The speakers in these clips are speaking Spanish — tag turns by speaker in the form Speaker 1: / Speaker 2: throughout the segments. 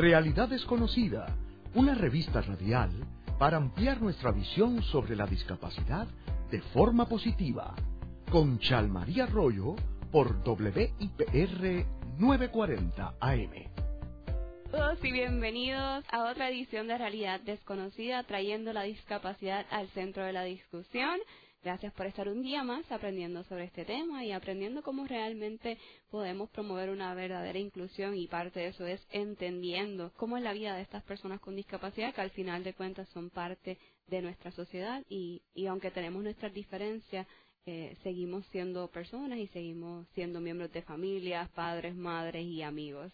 Speaker 1: Realidad Desconocida, una revista radial para ampliar nuestra visión sobre la discapacidad de forma positiva. Con Chalmaría Arroyo por WIPR 940 AM.
Speaker 2: Todos y bienvenidos a otra edición de Realidad Desconocida, trayendo la discapacidad al centro de la discusión. Gracias por estar un día más aprendiendo sobre este tema y aprendiendo cómo realmente podemos promover una verdadera inclusión y parte de eso es entendiendo cómo es la vida de estas personas con discapacidad que al final de cuentas son parte de nuestra sociedad y, y aunque tenemos nuestras diferencias, eh, seguimos siendo personas y seguimos siendo miembros de familias, padres, madres y amigos.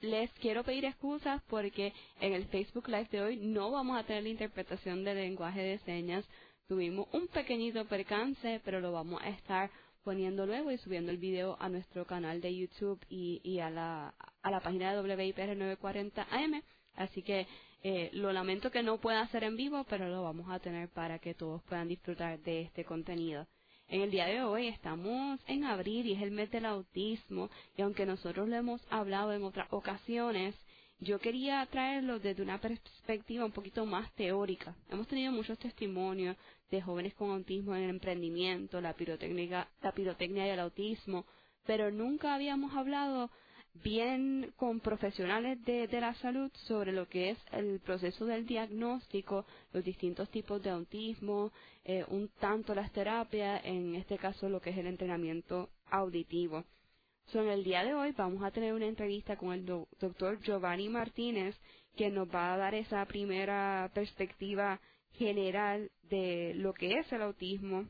Speaker 2: Les quiero pedir excusas porque en el Facebook Live de hoy no vamos a tener la interpretación de lenguaje de señas Tuvimos un pequeñito percance, pero lo vamos a estar poniendo luego y subiendo el video a nuestro canal de YouTube y, a, la, a la página de WIPR 940 AM. Así que eh, lo lamento que no pueda hacer en vivo, pero lo vamos a tener para que todos puedan disfrutar de este contenido. En el día de hoy estamos en abril y es el mes del autismo y aunque nosotros lo hemos hablado en otras ocasiones, yo quería traerlo desde una perspectiva un poquito más teórica. Hemos tenido muchos testimonios de jóvenes con autismo en el emprendimiento, la pirotecnia, la pirotecnia y el autismo, pero nunca habíamos hablado bien con profesionales de, la salud sobre lo que es el proceso del diagnóstico, los distintos tipos de autismo, eh, un tanto las terapias, en este caso lo que es el entrenamiento auditivo. En el día de hoy vamos a tener una entrevista con el doctor Giovanni Martínez, que nos va a dar esa primera perspectiva general de lo que es el autismo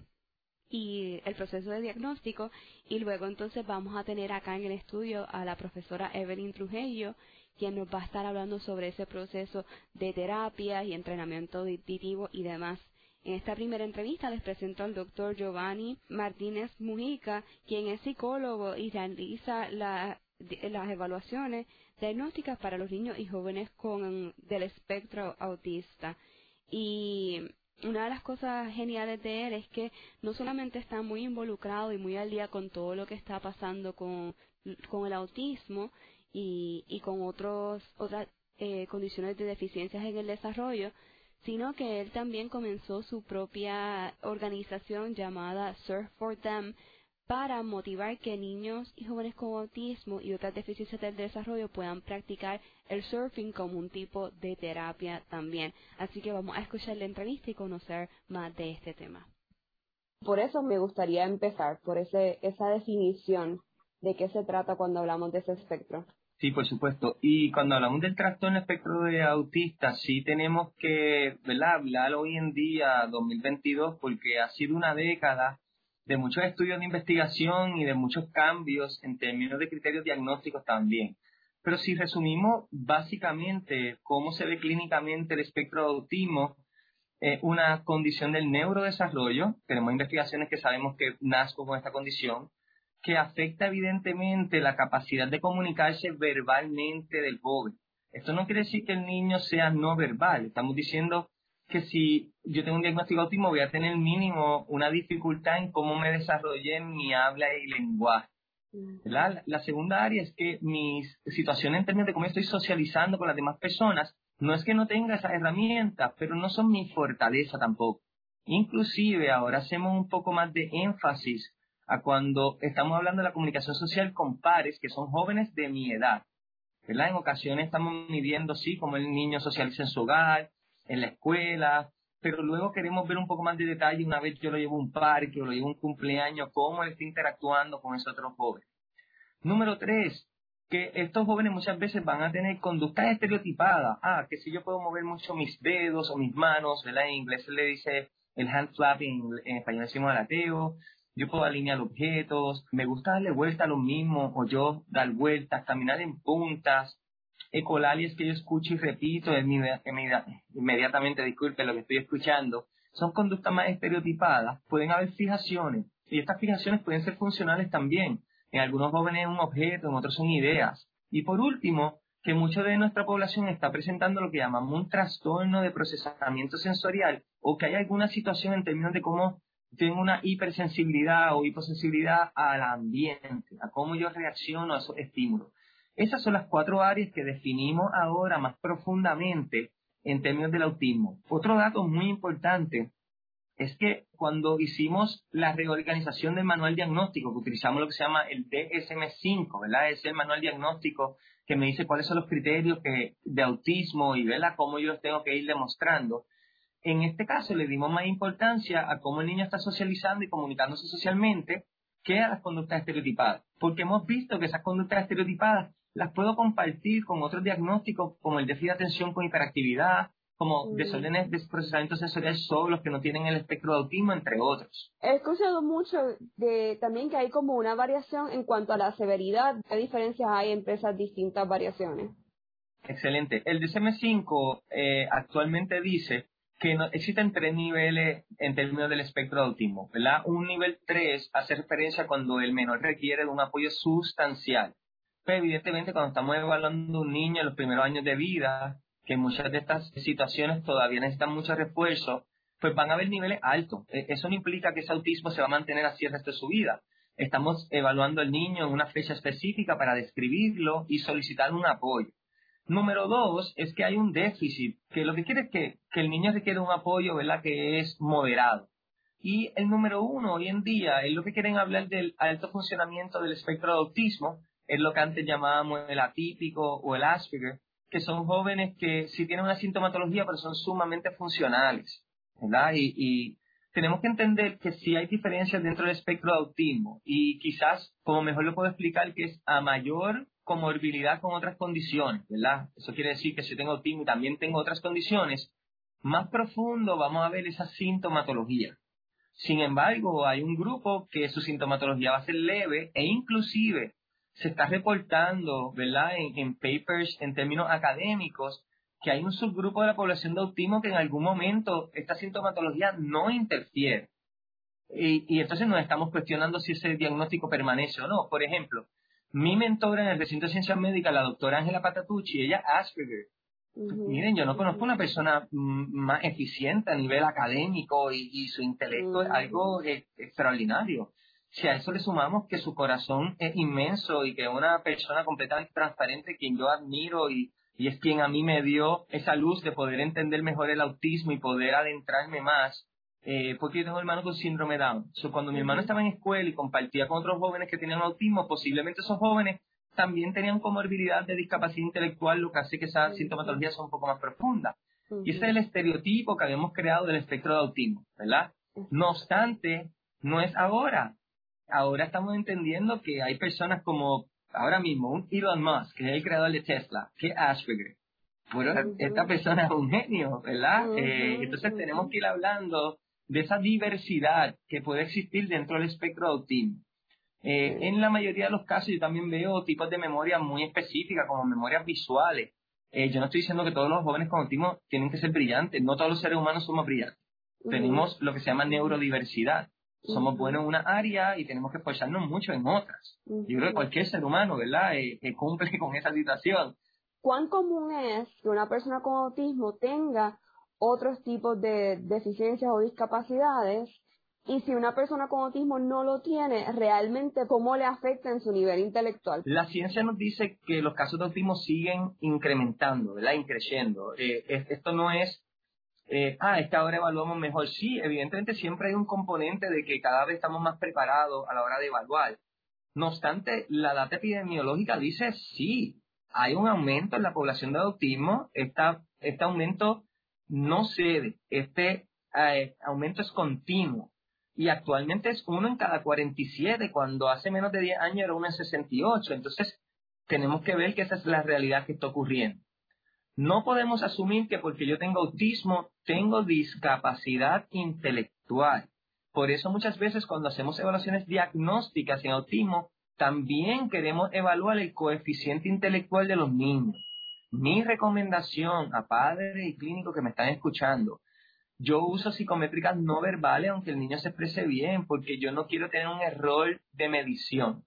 Speaker 2: y el proceso de diagnóstico y luego entonces vamos a tener acá en el estudio a la profesora Evelyn Trujillo quien nos va a estar hablando sobre ese proceso de terapia y entrenamiento auditivo y demás. En esta primera entrevista les presento al doctor Giovanni Martínez Mujica, quien es psicólogo y realiza las evaluaciones diagnósticas para los niños y jóvenes con del espectro autista. Y una de las cosas geniales de él es que no solamente está muy involucrado y muy al día con todo lo que está pasando con, con el autismo y, y con otros, otras eh, condiciones de deficiencias en el desarrollo, sino que él también comenzó su propia organización llamada Surf for Them para motivar que niños y jóvenes con autismo y otras deficiencias del desarrollo puedan practicar el surfing como un tipo de terapia también. Así que vamos a escuchar la entrevista y conocer más de este tema. Por eso me gustaría empezar por ese, esa definición de qué se trata cuando hablamos de ese espectro.
Speaker 3: Sí, por supuesto. Y cuando hablamos del trastorno espectro de autista, sí tenemos que ¿verdad? hablar hoy en día, 2022, porque ha sido una década de muchos estudios de investigación y de muchos cambios en términos de criterios diagnósticos también. Pero si resumimos básicamente cómo se ve clínicamente el espectro de autismo, es una condición del neurodesarrollo. Tenemos investigaciones que sabemos que nace con esta condición que afecta evidentemente la capacidad de comunicarse verbalmente del joven. Esto no quiere decir que el niño sea no verbal. Estamos diciendo que si yo tengo un diagnóstico de autismo voy a tener mínimo una dificultad en cómo me desarrollé en mi habla y lenguaje. La, la, segunda área es que mi situación en términos de cómo estoy socializando con las demás personas no es que no tenga esas herramientas, pero no son mi fortaleza tampoco. Inclusive ahora hacemos un poco más de énfasis a cuando estamos hablando de la comunicación social con pares que son jóvenes de mi edad. ¿verdad? En ocasiones estamos midiendo, sí, cómo el niño socializa en su hogar, en la escuela, pero luego queremos ver un poco más de detalle una vez yo lo llevo a un parque o lo llevo a un cumpleaños, cómo él está interactuando con ese otro joven. Número tres, que estos jóvenes muchas veces van a tener conductas estereotipadas. Ah, que si yo puedo mover mucho mis dedos o mis manos, ¿verdad? En inglés se le dice el hand flapping, en español decimos alateo, yo puedo alinear objetos, me gusta darle vuelta a lo mismo, o yo dar vueltas, caminar en puntas, ecolalias que yo escucho y repito inmediatamente, disculpe lo que estoy escuchando, son conductas más estereotipadas, pueden haber fijaciones, y estas fijaciones pueden ser funcionales también. En algunos jóvenes es un objeto, en otros son ideas. Y por último, que mucha de nuestra población está presentando lo que llamamos un trastorno de procesamiento sensorial o que hay alguna situación en términos de cómo tengo una hipersensibilidad o hiposensibilidad al ambiente, a cómo yo reacciono a esos estímulos. Esas son las cuatro áreas que definimos ahora más profundamente en términos del autismo. Otro dato muy importante es que cuando hicimos la reorganización del manual diagnóstico, que utilizamos lo que se llama el DSM-5, ¿verdad? Es el manual diagnóstico que me dice cuáles son los criterios de autismo y ¿verdad? cómo yo los tengo que ir demostrando. En este caso le dimos más importancia a cómo el niño está socializando y comunicándose socialmente que a las conductas estereotipadas, porque hemos visto que esas conductas estereotipadas las puedo compartir con otros diagnósticos como el déficit de atención con hiperactividad, como mm. desórdenes de procesamiento sensorial solo los que no tienen el espectro de autismo, entre otros.
Speaker 2: He escuchado mucho de también que hay como una variación en cuanto a la severidad. ¿Qué diferencias hay entre esas distintas variaciones?
Speaker 3: Excelente. El DSM-5 eh, actualmente dice que no, existen tres niveles en términos del espectro de autismo, ¿verdad? Un nivel 3 hace referencia cuando el menor requiere de un apoyo sustancial. Pero evidentemente cuando estamos evaluando un niño en los primeros años de vida, que muchas de estas situaciones todavía necesitan mucho refuerzo, pues van a haber niveles altos. E, eso no implica que ese autismo se va a mantener así el resto de su vida. Estamos evaluando al niño en una fecha específica para describirlo y solicitar un apoyo. Número dos es que hay un déficit, que lo que quiere es que, que el niño requiere un apoyo, ¿verdad?, que es moderado. Y el número uno hoy en día es lo que quieren hablar del alto funcionamiento del espectro de autismo, es lo que antes llamábamos el atípico o el Asperger, que son jóvenes que sí tienen una sintomatología, pero son sumamente funcionales, ¿verdad? Y, tenemos que entender que sí hay diferencias dentro del espectro de autismo y quizás, como mejor lo puedo explicar, que es a mayor comorbilidad con otras condiciones, ¿verdad? Eso quiere decir que si tengo autismo y también tengo otras condiciones, más profundo vamos a ver esa sintomatología. Sin embargo, hay un grupo que su sintomatología va a ser leve e inclusive se está reportando, ¿verdad?, en, papers en términos académicos, que hay un subgrupo de la población de autismo que en algún momento esta sintomatología no interfiere. Y, y, entonces nos estamos cuestionando si ese diagnóstico permanece o no. Por ejemplo, mi mentora en el recinto de ciencias médicas, la doctora Ángela Patatucci, ella Asperger. Miren, yo no conozco una persona mm, más eficiente a nivel académico y, su intelecto es algo eh, extraordinario si a eso le sumamos que su corazón es inmenso y que una persona completamente transparente, quien yo admiro y, es quien a mí me dio esa luz de poder entender mejor el autismo y poder adentrarme más, eh, porque yo tengo hermano con síndrome Down. cuando mi hermano estaba en escuela y compartía con otros jóvenes que tenían autismo, posiblemente esos jóvenes también tenían comorbilidad de discapacidad intelectual, lo que hace que esa sintomatología sea un poco más profunda. Y ese es el estereotipo que habíamos creado del espectro de autismo, ¿verdad? No obstante, no es ahora ahora estamos entendiendo que hay personas como ahora mismo un Elon Musk, que es el creador de Tesla, que Asperger. Bueno, esta persona es un genio, ¿verdad? Eh, entonces tenemos que ir hablando de esa diversidad que puede existir dentro del espectro de autismo. Eh, en la mayoría de los casos yo también veo tipos de memoria muy específicas, como memorias visuales. Eh, yo no estoy diciendo que todos los jóvenes con autismo tienen que ser brillantes, no todos los seres humanos somos brillantes. Tenemos lo que se llama neurodiversidad somos buenos en una área y tenemos que esforzarnos mucho en otras. Yo creo que cualquier ser humano, ¿verdad?, eh, cumple con esa situación.
Speaker 2: ¿Cuán común es que una persona con autismo tenga otros tipos de deficiencias o discapacidades? Y si una persona con autismo no lo tiene, realmente cómo le afecta en su nivel intelectual.
Speaker 3: La ciencia nos dice que los casos de autismo siguen incrementando, ¿verdad? Increciendo. Eh, esto no es eh, ah, es que ahora evaluamos mejor. Sí, evidentemente siempre hay un componente de que cada vez estamos más preparados a la hora de evaluar. No obstante, la data epidemiológica dice sí, hay un aumento en la población de autismo. este aumento no cede, este eh, aumento es continuo. Y actualmente es uno en cada 47, cuando hace menos de 10 años era uno en 68. Entonces, tenemos que ver que esa es la realidad que está ocurriendo. No podemos asumir que porque yo tengo autismo, tengo discapacidad intelectual. Por eso muchas veces cuando hacemos evaluaciones diagnósticas en autismo, también queremos evaluar el coeficiente intelectual de los niños. Mi recomendación a padres y clínicos que me están escuchando, yo uso psicométricas no verbales aunque el niño se exprese bien, porque yo no quiero tener un error de medición.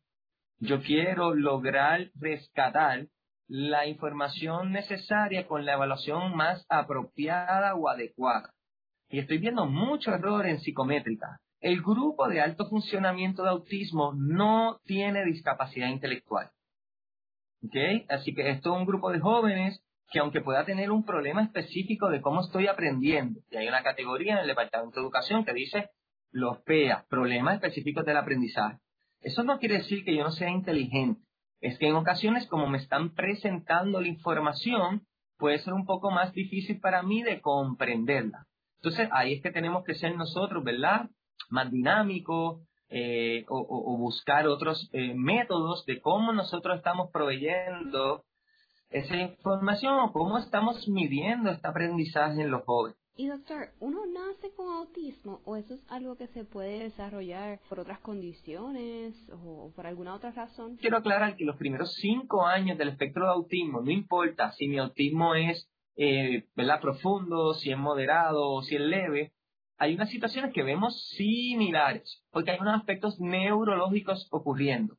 Speaker 3: Yo quiero lograr rescatar la información necesaria con la evaluación más apropiada o adecuada. Y estoy viendo mucho error en psicométrica. El grupo de alto funcionamiento de autismo no tiene discapacidad intelectual. ¿okay? Así que esto es un grupo de jóvenes que aunque pueda tener un problema específico de cómo estoy aprendiendo, y hay una categoría en el Departamento de Educación que dice los PEA, problemas específicos del aprendizaje. Eso no quiere decir que yo no sea inteligente, es que en ocasiones como me están presentando la información, puede ser un poco más difícil para mí de comprenderla. Entonces ahí es que tenemos que ser nosotros, ¿verdad? Más dinámicos eh, o, buscar otros eh, métodos de cómo nosotros estamos proveyendo esa información o cómo estamos midiendo este aprendizaje en los jóvenes.
Speaker 2: Y doctor, ¿uno nace con autismo o eso es algo que se puede desarrollar por otras condiciones o por alguna otra razón?
Speaker 3: Quiero aclarar que los primeros cinco años del espectro de autismo, no importa si mi autismo es eh, profundo, si es moderado o si es leve, hay unas situaciones que vemos similares, porque hay unos aspectos neurológicos ocurriendo.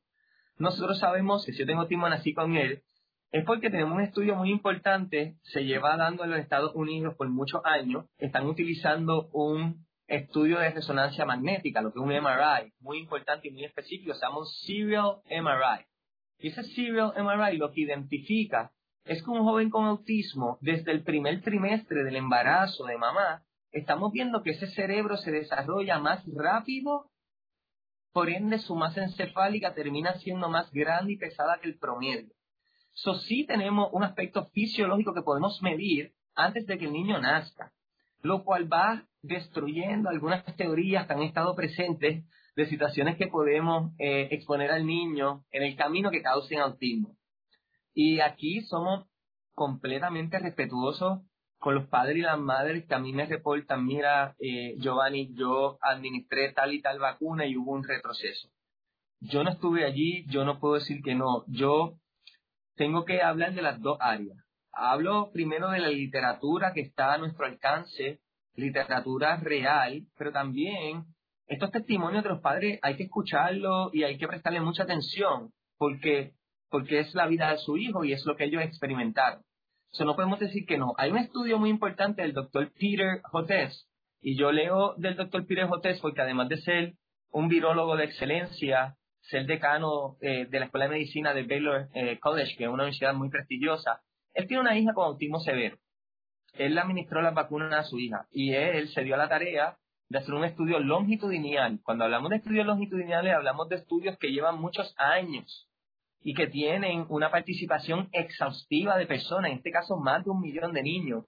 Speaker 3: Nosotros sabemos que si yo tengo autismo nací con él, es porque tenemos un estudio muy importante, se lleva dando en los Estados Unidos por muchos años, están utilizando un estudio de resonancia magnética, lo que es un MRI, muy importante y muy específico, se llama un Serial MRI. Y ese Serial MRI lo que identifica es que un joven con autismo, desde el primer trimestre del embarazo de mamá, estamos viendo que ese cerebro se desarrolla más rápido, por ende su masa encefálica termina siendo más grande y pesada que el promedio. So, sí tenemos un aspecto fisiológico que podemos medir antes de que el niño nazca, lo cual va destruyendo algunas teorías que han estado presentes de situaciones que podemos eh, exponer al niño en el camino que causen autismo. Y aquí somos completamente respetuosos con los padres y las madres que a mí me reportan, mira, eh, Giovanni, yo administré tal y tal vacuna y hubo un retroceso. Yo no estuve allí, yo no puedo decir que no. Yo tengo que hablar de las dos áreas. Hablo primero de la literatura que está a nuestro alcance, literatura real, pero también estos testimonios de los padres hay que escucharlos y hay que prestarle mucha atención, porque, porque es la vida de su hijo y es lo que ellos experimentaron. Eso no podemos decir que no. Hay un estudio muy importante del doctor Peter Jotes, y yo leo del doctor Peter Jotes porque además de ser un virólogo de excelencia, ser decano eh, de la Escuela de Medicina de Baylor eh, College, que es una universidad muy prestigiosa, él tiene una hija con autismo severo. Él le administró las vacunas a su hija y él se dio a la tarea de hacer un estudio longitudinal. Cuando hablamos de estudios longitudinales, hablamos de estudios que llevan muchos años y que tienen una participación exhaustiva de personas, en este caso más de un millón de niños.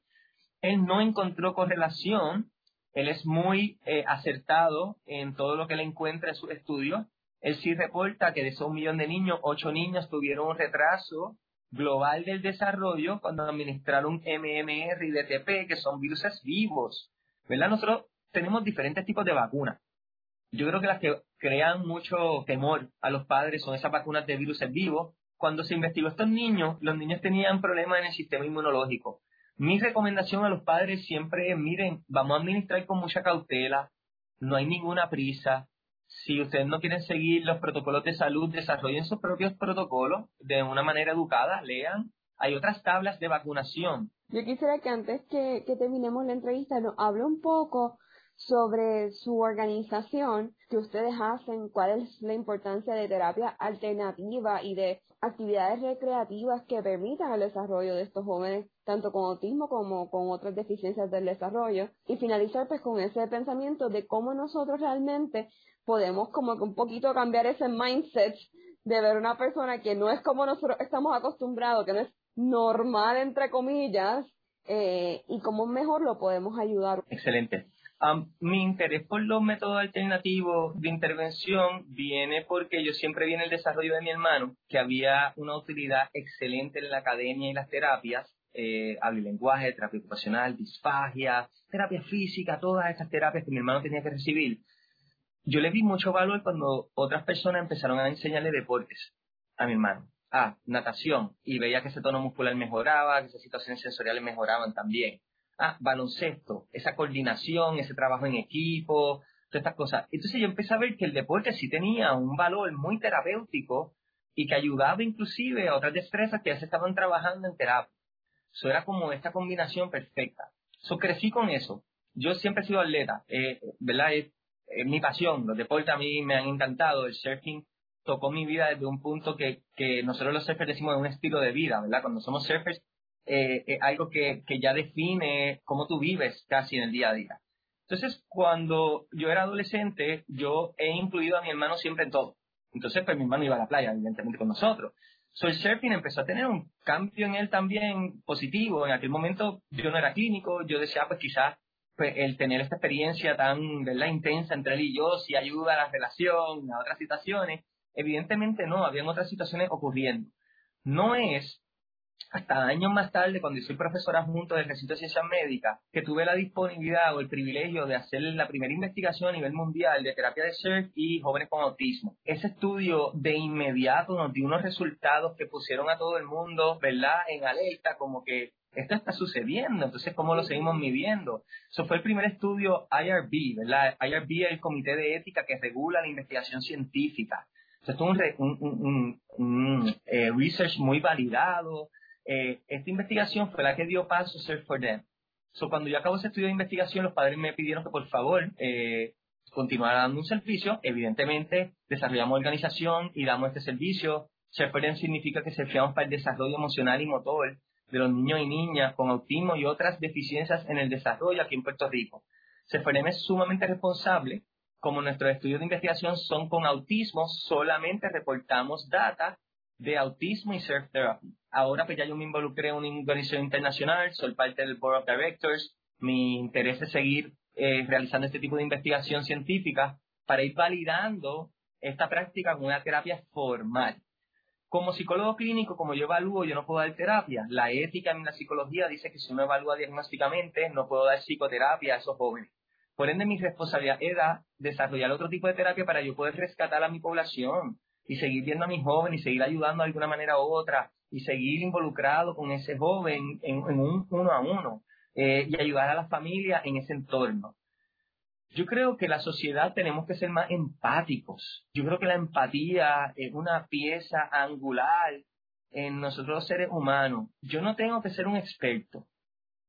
Speaker 3: Él no encontró correlación, él es muy eh, acertado en todo lo que él encuentra en sus estudios, él sí reporta que de esos un millón de niños, ocho niños tuvieron un retraso global del desarrollo cuando administraron MMR y DTP, que son virus vivos. ¿Verdad? Nosotros tenemos diferentes tipos de vacunas. Yo creo que las que crean mucho temor a los padres son esas vacunas de virus vivos. Cuando se investigó estos niños, los niños tenían problemas en el sistema inmunológico. Mi recomendación a los padres siempre es, miren, vamos a administrar con mucha cautela, no hay ninguna prisa, si ustedes no quieren seguir los protocolos de salud, desarrollen sus propios protocolos de una manera educada, lean. Hay otras tablas de vacunación.
Speaker 2: Yo quisiera que antes que, terminemos la entrevista nos hable un poco sobre su organización que ustedes hacen, cuál es la importancia de terapia alternativa y de actividades recreativas que permitan el desarrollo de estos jóvenes, tanto con autismo como con otras deficiencias del desarrollo, y finalizar pues con ese pensamiento de cómo nosotros realmente podemos como que un poquito cambiar ese mindset de ver una persona que no es como nosotros estamos acostumbrados, que no es normal, entre comillas, eh, y cómo mejor lo podemos ayudar.
Speaker 3: Excelente. Mi interés por los métodos alternativos de intervención viene porque yo siempre vi en el desarrollo de mi hermano que había una utilidad excelente en la academia y las terapias, eh, terapia ocupacional, disfagia, terapia física, todas estas terapias que mi hermano tenía que recibir yo le vi mucho valor cuando otras personas empezaron a enseñarle deportes a mi hermano. Ah, natación. Y veía que ese tono muscular mejoraba, que esas situaciones sensoriales mejoraban también. Ah, baloncesto, esa coordinación, ese trabajo en equipo, todas estas cosas. Entonces yo empecé a ver que el deporte sí tenía un valor muy terapéutico y que ayudaba inclusive a otras destrezas que ya se estaban trabajando en terapia. Eso era como esta combinación perfecta. So crecí con eso. Yo siempre he sido atleta, eh, ¿verdad? es mi pasión. Los deportes a mí me han encantado. El surfing tocó mi vida desde un punto que, que nosotros los surfers decimos de un estilo de vida, ¿verdad? Cuando somos surfers, eh, es algo que, que ya define cómo tú vives casi en el día a día. Entonces, cuando yo era adolescente, yo he incluido a mi hermano siempre en todo. Entonces, pues mi hermano iba a la playa, evidentemente, con nosotros. So, el surfing empezó a tener un cambio en él también positivo. En aquel momento yo no era clínico, yo decía, pues quizás pues, el tener esta experiencia tan ¿verdad? intensa entre él y yo si ayuda a la relación, a otras situaciones. Evidentemente no, habían otras situaciones ocurriendo. No es hasta años más tarde, cuando soy profesora junto del recinto de ciencias médicas, que tuve la disponibilidad o el privilegio de hacer la primera investigación a nivel mundial de terapia de surf y jóvenes con autismo. Ese estudio de inmediato nos dio unos resultados que pusieron a todo el mundo, ¿verdad?, en alerta, como que esto está sucediendo, entonces ¿cómo lo seguimos midiendo? Eso fue el primer estudio IRB, ¿verdad? IRB es el comité de ética que regula la investigación científica. Esto es un, un, eh, research muy validado, eh, esta investigación fue la que dio paso a Search for Them. So, cuando yo acabo ese estudio de investigación, los padres me pidieron que por favor eh, continuara dando un servicio. Evidentemente, desarrollamos organización y damos este servicio. Search for Them significa que serviamos para el desarrollo emocional y motor de los niños y niñas con autismo y otras deficiencias en el desarrollo aquí en Puerto Rico. Them es sumamente responsable. Como nuestros estudios de investigación son con autismo, solamente reportamos data de autismo y surf therapy. Ahora pues ya yo me involucré en una organización internacional, soy parte del Board of Directors, mi interés es seguir eh, realizando este tipo de investigación científica para ir validando esta práctica con una terapia formal. Como psicólogo clínico, como yo evalúo, yo no puedo dar terapia. La ética en la psicología dice que si uno evalúa diagnósticamente, no puedo dar psicoterapia a esos jóvenes. Por ende, mi responsabilidad era desarrollar otro tipo de terapia para yo poder rescatar a mi población, y seguir viendo a mi joven y seguir ayudando de alguna manera u otra y seguir involucrado con ese joven en, un uno a uno eh, y ayudar a la familia en ese entorno. Yo creo que la sociedad tenemos que ser más empáticos. Yo creo que la empatía es una pieza angular en nosotros los seres humanos. Yo no tengo que ser un experto.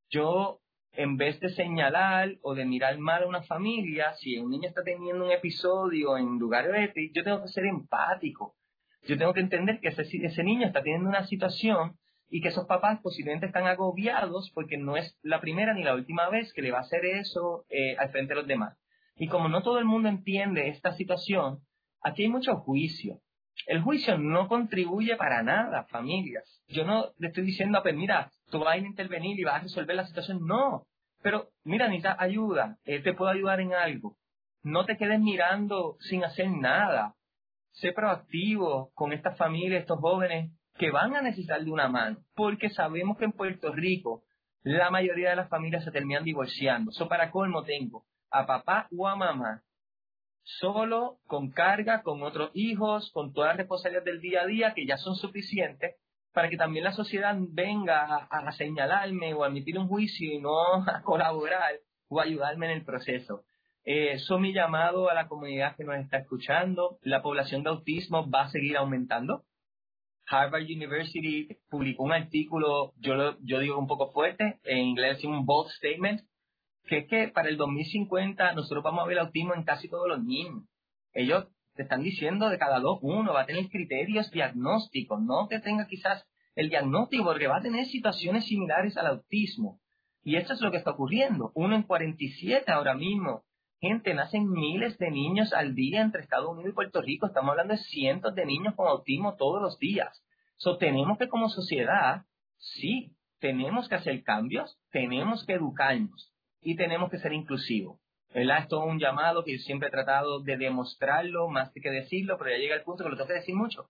Speaker 3: Yo en vez de señalar o de mirar mal a una familia, si un niño está teniendo un episodio en lugar de yo tengo que ser empático. Yo tengo que entender que ese, niño está teniendo una situación y que esos papás posiblemente están agobiados porque no es la primera ni la última vez que le va a hacer eso eh, al frente de los demás. Y como no todo el mundo entiende esta situación, aquí hay mucho juicio. El juicio no contribuye para nada, familias. Yo no le estoy diciendo, pues mira, tú vas a intervenir y vas a resolver la situación. No, pero mira, necesitas ayuda, él te puede ayudar en algo. No te quedes mirando sin hacer nada. Sé proactivo con esta familia, estos jóvenes que van a necesitar de una mano, porque sabemos que en Puerto Rico la mayoría de las familias se terminan divorciando. Eso para colmo tengo a papá o a mamá solo, con carga, con otros hijos, con todas las responsabilidades del día a día que ya son suficientes para que también la sociedad venga a, señalarme o a emitir un juicio y no a colaborar o ayudarme en el proceso. Eh, eso mi llamado a la comunidad que nos está escuchando. La población de autismo va a seguir aumentando. Harvard University publicó un artículo, yo, yo digo un poco fuerte, en inglés un bold statement, que es que para el 2050 nosotros vamos a ver autismo en casi todos los niños. Ellos te están diciendo de cada dos, uno va a tener criterios diagnósticos, no que tenga quizás el diagnóstico, porque va a tener situaciones similares al autismo. Y esto es lo que está ocurriendo. Uno en 47 ahora mismo. Gente, nacen miles de niños al día entre Estados Unidos y Puerto Rico. Estamos hablando de cientos de niños con autismo todos los días. So, tenemos que como sociedad, sí, tenemos que hacer cambios, tenemos que educarnos y tenemos que ser inclusivos. ¿verdad? Esto es un llamado que yo siempre he tratado de demostrarlo más que decirlo, pero ya llega el punto que lo tengo que decir mucho.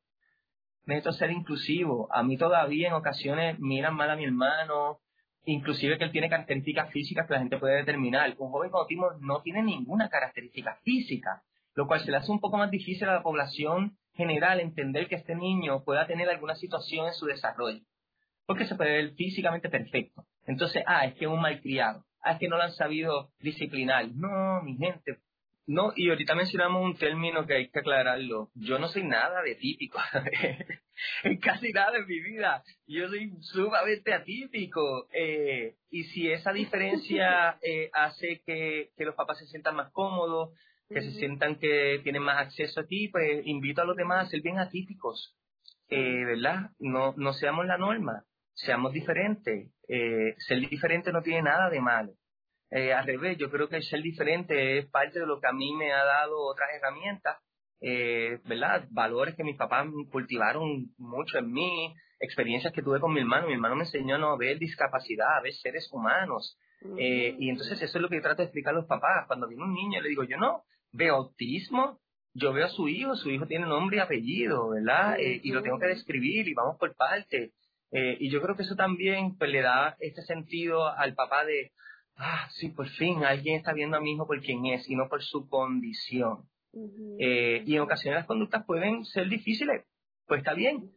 Speaker 3: Necesito ser inclusivo. A mí todavía en ocasiones miran mal a mi hermano, inclusive que él tiene características físicas que la gente puede determinar. Un joven con autismo no tiene ninguna característica física, lo cual se le hace un poco más difícil a la población general entender que este niño pueda tener alguna situación en su desarrollo, porque se puede ver físicamente perfecto. Entonces, ah, es que es un malcriado ah, es que no lo han sabido disciplinar. No, mi gente. No, y ahorita mencionamos un término que hay que aclararlo. Yo no soy nada de típico. en casi nada en mi vida. Yo soy sumamente atípico. Eh, y si esa diferencia eh, hace que, que los papás se sientan más cómodos, que se sientan que tienen más acceso a ti, pues invito a los demás a ser bien atípicos, eh, ¿verdad? No, no seamos la norma, seamos diferentes. Eh, ser diferente no tiene nada de malo. Eh, al revés, yo creo que ser diferente es parte de lo que a mí me ha dado otras herramientas, eh, ¿verdad? Valores que mis papás cultivaron mucho en mí, experiencias que tuve con mi hermano. Mi hermano me enseñó a no ver discapacidad, a ver seres humanos. Eh, y entonces eso es lo que yo trato de explicar a los papás. Cuando viene un niño, le digo, yo no veo autismo, yo veo a su hijo, su hijo tiene nombre y apellido, ¿verdad? y lo tengo que describir y vamos por parte. y yo creo que eso también pues, le da este sentido al papá de, ah, sí, por fin alguien está viendo a mi hijo por quien es y no por su condición. Eh, y en ocasiones las conductas pueden ser difíciles. Pues está bien,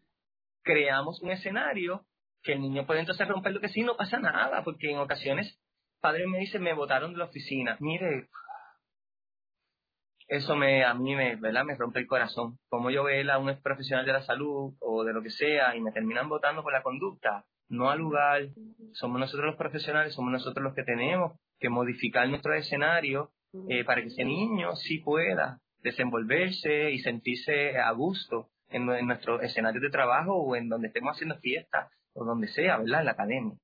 Speaker 3: creamos un escenario que el niño puede entonces romper lo que sí, no pasa nada, porque en ocasiones padres me dicen, me botaron de la oficina. Mire, eso me, a mí me, ¿verdad? me rompe el corazón. Como yo veo a un profesional de la salud o de lo que sea y me terminan votando por la conducta, no al lugar, somos nosotros los profesionales, somos nosotros los que tenemos que modificar nuestro escenario eh, para que ese niño sí pueda desenvolverse y sentirse a gusto en, nuestro escenario de trabajo o en donde estemos haciendo fiesta o donde sea, ¿verdad? En la academia.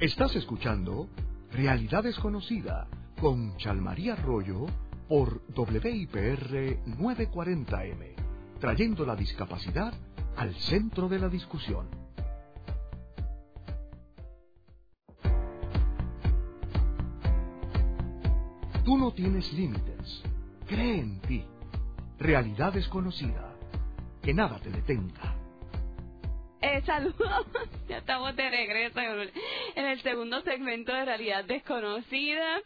Speaker 1: Estás escuchando Realidad Desconocida con Chalmaría Arroyo por WIPR 940M trayendo la discapacidad al centro de la discusión. Tú no tienes límites. Cree en ti. Realidad desconocida. Que nada te detenga.
Speaker 2: Eh, saludos, ya estamos de regreso en el segundo segmento de Realidad Desconocida.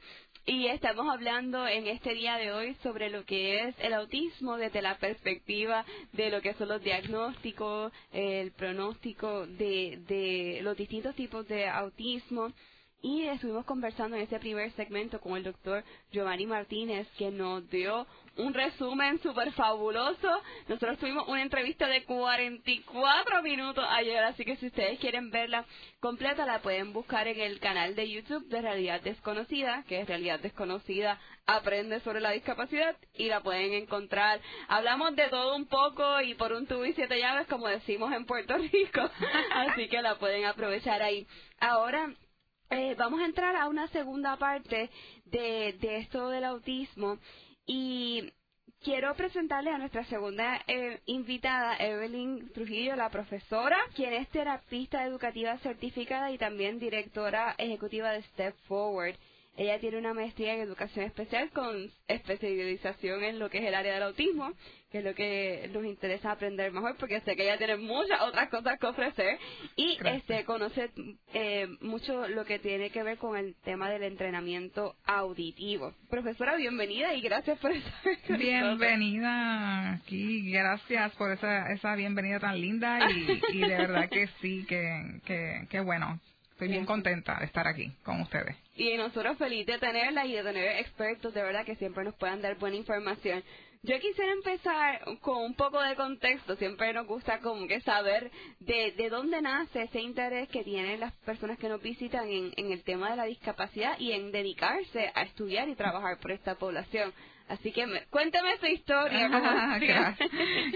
Speaker 2: Y estamos hablando en este día de hoy sobre lo que es el autismo desde la perspectiva de lo que son los diagnósticos, el pronóstico de, de los distintos tipos de autismo. Y estuvimos conversando en ese primer segmento con el doctor Giovanni Martínez, que nos dio un resumen súper fabuloso. Nosotros tuvimos una entrevista de 44 minutos ayer, así que si ustedes quieren verla completa, la pueden buscar en el canal de YouTube de Realidad Desconocida, que es Realidad Desconocida Aprende sobre la discapacidad, y la pueden encontrar. Hablamos de todo un poco y por un tubo y siete llaves, como decimos en Puerto Rico, así que la pueden aprovechar ahí. Ahora, eh, vamos a entrar a una segunda parte de, de esto del autismo y quiero presentarle a nuestra segunda eh, invitada, Evelyn Trujillo, la profesora, quien es terapista educativa certificada y también directora ejecutiva de Step Forward. Ella tiene una maestría en educación especial con especialización en lo que es el área del autismo, que es lo que nos interesa aprender mejor, porque sé que ella tiene muchas otras cosas que ofrecer y este conoce eh, mucho lo que tiene que ver con el tema del entrenamiento auditivo. Profesora, bienvenida y gracias por estar
Speaker 4: Bienvenida aquí, gracias por esa, esa bienvenida tan linda y, y de verdad que sí, que, que, que bueno, Estoy bien contenta de estar aquí con ustedes.
Speaker 2: Y nosotros feliz de tenerla y de tener expertos de verdad que siempre nos puedan dar buena información. Yo quisiera empezar con un poco de contexto. Siempre nos gusta como que saber de, de dónde nace ese interés que tienen las personas que nos visitan en, en el tema de la discapacidad y en dedicarse a estudiar y trabajar por esta población. Así que cuéntame su historia.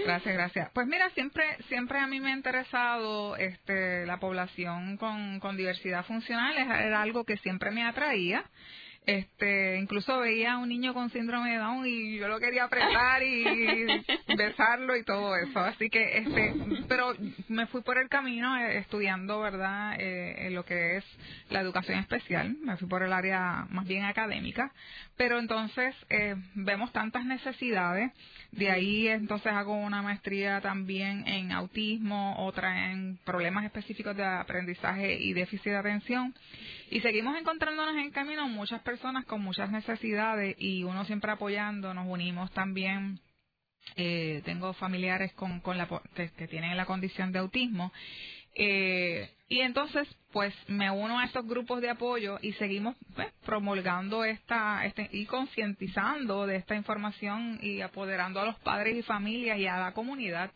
Speaker 4: gracias, gracias. Pues mira, siempre, siempre a mí me ha interesado este, la población con, con diversidad funcional, era algo que siempre me atraía. Este, incluso veía a un niño con síndrome de Down y yo lo quería apretar y besarlo y todo eso. Así que, este, pero me fui por el camino eh, estudiando, ¿verdad?, eh, lo que es la educación especial. Me fui por el área más bien académica. Pero entonces eh, vemos tantas necesidades. De ahí entonces hago una maestría también en autismo, otra en problemas específicos de aprendizaje y déficit de atención. Y seguimos encontrándonos en camino muchas personas con muchas necesidades y uno siempre apoyando, nos unimos también. Eh, tengo familiares con, con la, que, tienen la condición de autismo Eh, y entonces, pues me uno a estos grupos de apoyo y seguimos pues, promulgando esta, este, y concientizando de esta información y apoderando a los padres y familias y a la comunidad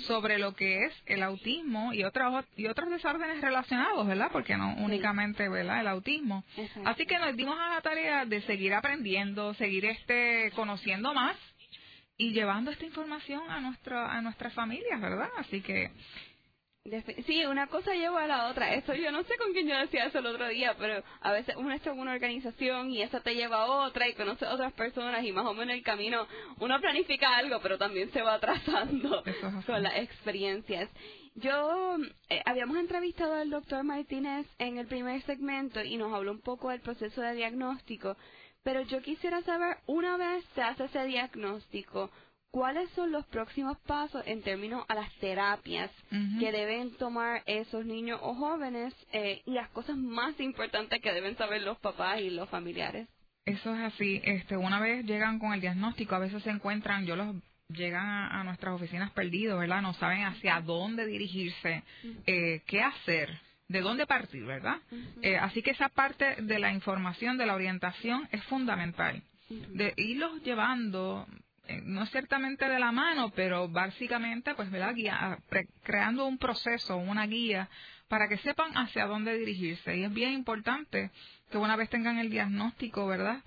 Speaker 4: sobre lo que es el autismo y otros y otros desórdenes relacionados, ¿verdad? Porque no únicamente, ¿verdad? El autismo. Así que nos dimos a la tarea de seguir aprendiendo, seguir este conociendo más y llevando esta información a nuestra a nuestras familias, ¿verdad? Así que
Speaker 2: Sí, una cosa lleva a la otra. Esto yo no sé con quién yo decía eso el otro día, pero a veces uno está en una organización y esa te lleva a otra y conoce a otras personas y más o menos el camino uno planifica algo, pero también se va atrasando con las experiencias. Yo eh, habíamos entrevistado al doctor Martínez en el primer segmento y nos habló un poco del proceso de diagnóstico, pero yo quisiera saber, una vez se hace ese diagnóstico, ¿cuáles son los próximos pasos en términos a las terapias que deben tomar esos niños o jóvenes eh, y las cosas más importantes que deben saber los papás y los familiares?
Speaker 4: Eso es así. Este, una vez llegan con el diagnóstico, a veces se encuentran, yo los llegan a, nuestras oficinas perdidos, ¿verdad? No saben hacia dónde dirigirse, eh, qué hacer, de dónde partir, ¿verdad? Eh, así que esa parte de la información, de la orientación, es fundamental. De irlos llevando no ciertamente de la mano, pero básicamente, pues, ¿verdad? Guía, creando un proceso, una guía, para que sepan hacia dónde dirigirse. Y es bien importante que una vez tengan el diagnóstico, ¿verdad?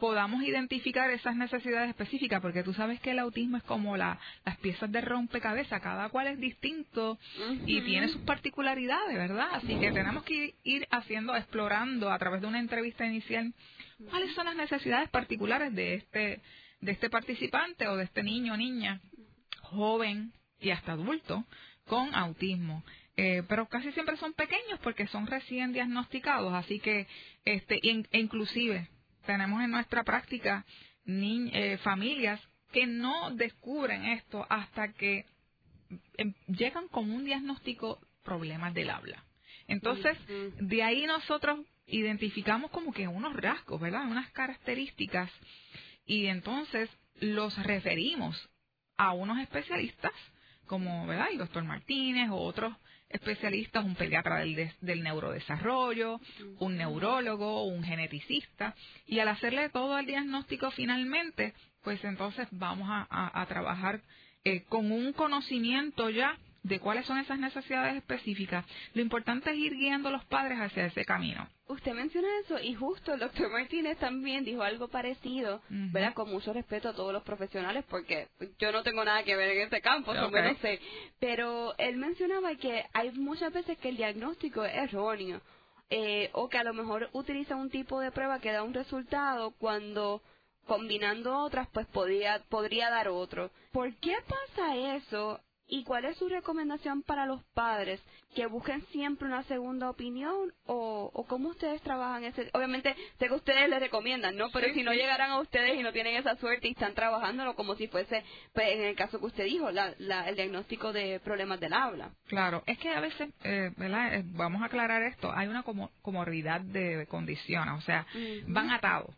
Speaker 4: podamos identificar esas necesidades específicas, porque tú sabes que el autismo es como la, las piezas de rompecabezas, cada cual es distinto y tiene sus particularidades, ¿verdad? Así que tenemos que ir haciendo, explorando a través de una entrevista inicial cuáles son las necesidades particulares de este de este participante o de este niño o niña, joven y hasta adulto, con autismo. Eh, pero casi siempre son pequeños porque son recién diagnosticados, así que, este, e inclusive tenemos en nuestra práctica eh, familias que no descubren esto hasta que em, llegan con un diagnóstico problemas del habla. Entonces, de ahí nosotros identificamos como que unos rasgos, ¿verdad? Unas características y entonces los referimos a unos especialistas como ¿verdad? el doctor Martínez o otros especialistas, un pediatra del, del neurodesarrollo, un neurólogo, un geneticista, y al hacerle todo el diagnóstico finalmente, pues entonces vamos a, trabajar eh, con un conocimiento ya de cuáles son esas necesidades específicas. Lo importante es ir guiando a los padres hacia ese camino.
Speaker 2: Usted menciona eso y justo el doctor Martínez también dijo algo parecido, ¿verdad? Con mucho respeto a todos los profesionales porque yo no tengo nada que ver en este campo, no sé. Pero él mencionaba que hay muchas veces que el diagnóstico es erróneo eh, o que a lo mejor utiliza un tipo de prueba que da un resultado cuando combinando otras pues podría, podría dar otro. ¿Por qué pasa eso ¿Y cuál es su recomendación para los padres? ¿Que busquen siempre una segunda opinión o, o cómo ustedes trabajan ese? Obviamente, sé que ustedes les recomiendan, ¿no? Pero si no llegaran a ustedes y no tienen esa suerte y están trabajándolo como si fuese, pues, en el caso que usted dijo, la, el diagnóstico de problemas del habla.
Speaker 4: Claro, es que a veces, eh, ¿verdad? Eh, vamos a aclarar esto, hay una como, comorbilidad de condiciones, o sea, van atados.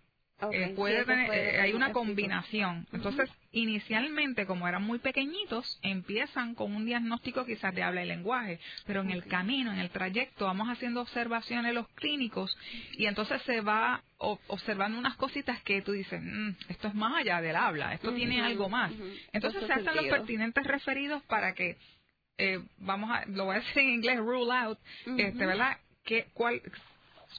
Speaker 4: Eh, puede eh, hay una combinación. Entonces, inicialmente, como eran muy pequeñitos, empiezan con un diagnóstico quizás de habla y lenguaje, pero en el camino, en el trayecto, vamos haciendo observaciones los clínicos y entonces se va observando unas cositas que tú dices, mm, esto es más allá del habla, esto tiene algo más. Entonces se hacen los pertinentes referidos para que, eh, vamos a, lo voy a decir en inglés, rule out, este, ¿verdad? ¿Qué, cuál,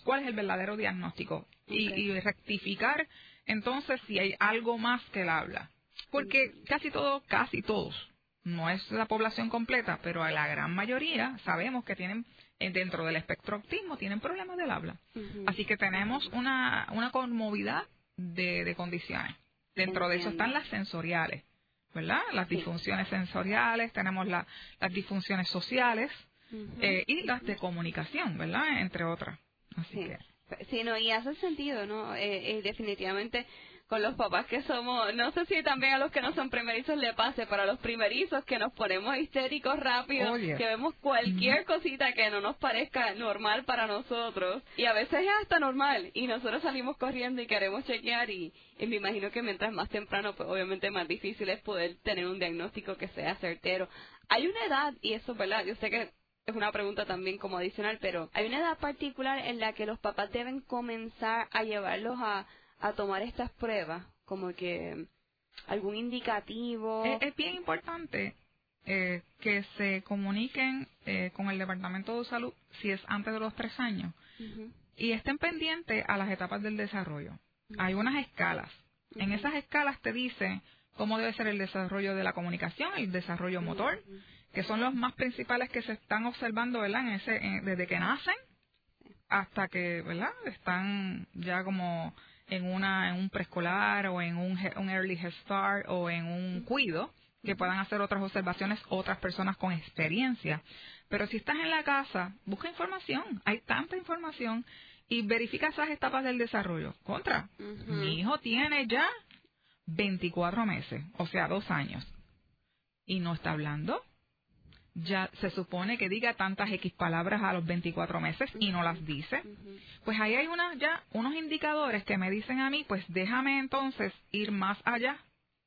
Speaker 4: ¿Cuál es el verdadero diagnóstico? Y, rectificar entonces si hay algo más que el habla. Porque casi todos, casi todos, no es la población completa, pero a la gran mayoría sabemos que tienen eh, dentro del espectro autismo tienen problemas del habla. Así que tenemos una, una conmovidad de, condiciones. Dentro de eso están las sensoriales, ¿verdad? Las disfunciones sensoriales, tenemos las disfunciones sociales eh, y las de comunicación, ¿verdad? Entre otras. Así que
Speaker 2: Sí, no, y hace sentido, ¿no? Eh, eh, definitivamente con los papás que somos, no sé si también a los que no son primerizos le pase, para los primerizos que nos ponemos histéricos rápido, que vemos cualquier cosita que no nos parezca normal para nosotros, y a veces es hasta normal, y nosotros salimos corriendo y queremos chequear, y, y me imagino que mientras más temprano, pues obviamente más difícil es poder tener un diagnóstico que sea certero. Hay una edad, y eso, ¿verdad? Yo sé que es una pregunta también como adicional, pero ¿hay una edad particular en la que los papás deben comenzar a llevarlos a, a tomar estas pruebas? Como que algún indicativo.
Speaker 4: Es, bien importante eh, que se comuniquen eh, con el Departamento de Salud si es antes de los tres años y estén pendientes a las etapas del desarrollo. Hay unas escalas. En esas escalas te dice cómo debe ser el desarrollo de la comunicación, el desarrollo motor, que son los más principales que se están observando, ¿verdad? En ese, desde que nacen hasta que, ¿verdad? Están ya como en una en un preescolar o en un, un early head start o en un cuido que puedan hacer otras observaciones otras personas con experiencia. Pero si estás en la casa, busca información. Hay tanta información y verifica esas etapas del desarrollo. Contra, mi hijo tiene ya 24 meses, o sea, dos años, y no está hablando ya se supone que diga tantas X palabras a los 24 meses y no las dice, pues ahí hay una, ya unos indicadores que me dicen a mí, pues déjame entonces ir más allá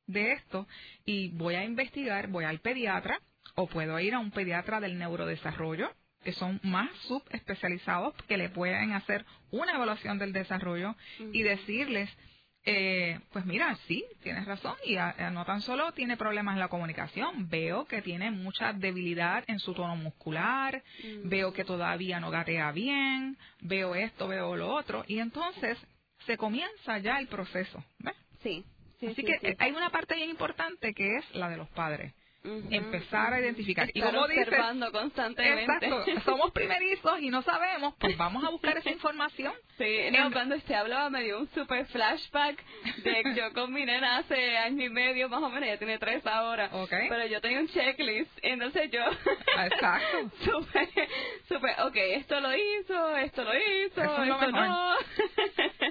Speaker 4: de esto y voy a investigar, voy al pediatra o puedo ir a un pediatra del neurodesarrollo que son más subespecializados que le pueden hacer una evaluación del desarrollo y decirles eh, pues mira, sí, tienes razón, y no tan solo tiene problemas en la comunicación, veo que tiene mucha debilidad en su tono muscular, mm. veo que todavía no gatea bien, veo esto, veo lo otro, y entonces se comienza ya el proceso. ¿ves?
Speaker 2: Sí. sí
Speaker 4: Así
Speaker 2: que
Speaker 4: hay una parte bien importante que es la de los padres empezar a identificar.
Speaker 2: y como observando constantemente.
Speaker 4: Exacto, somos primerizos y no sabemos, pues vamos a buscar esa información.
Speaker 2: Sí, no, cuando usted hablaba me dio un super flashback de que yo con mi nena hace año y medio, más o menos, ya tiene tres ahora. Pero yo tenía un checklist, entonces yo...
Speaker 4: Exacto.
Speaker 2: super, super, ok, esto lo hizo, esto lo hizo, esto
Speaker 4: es
Speaker 2: no.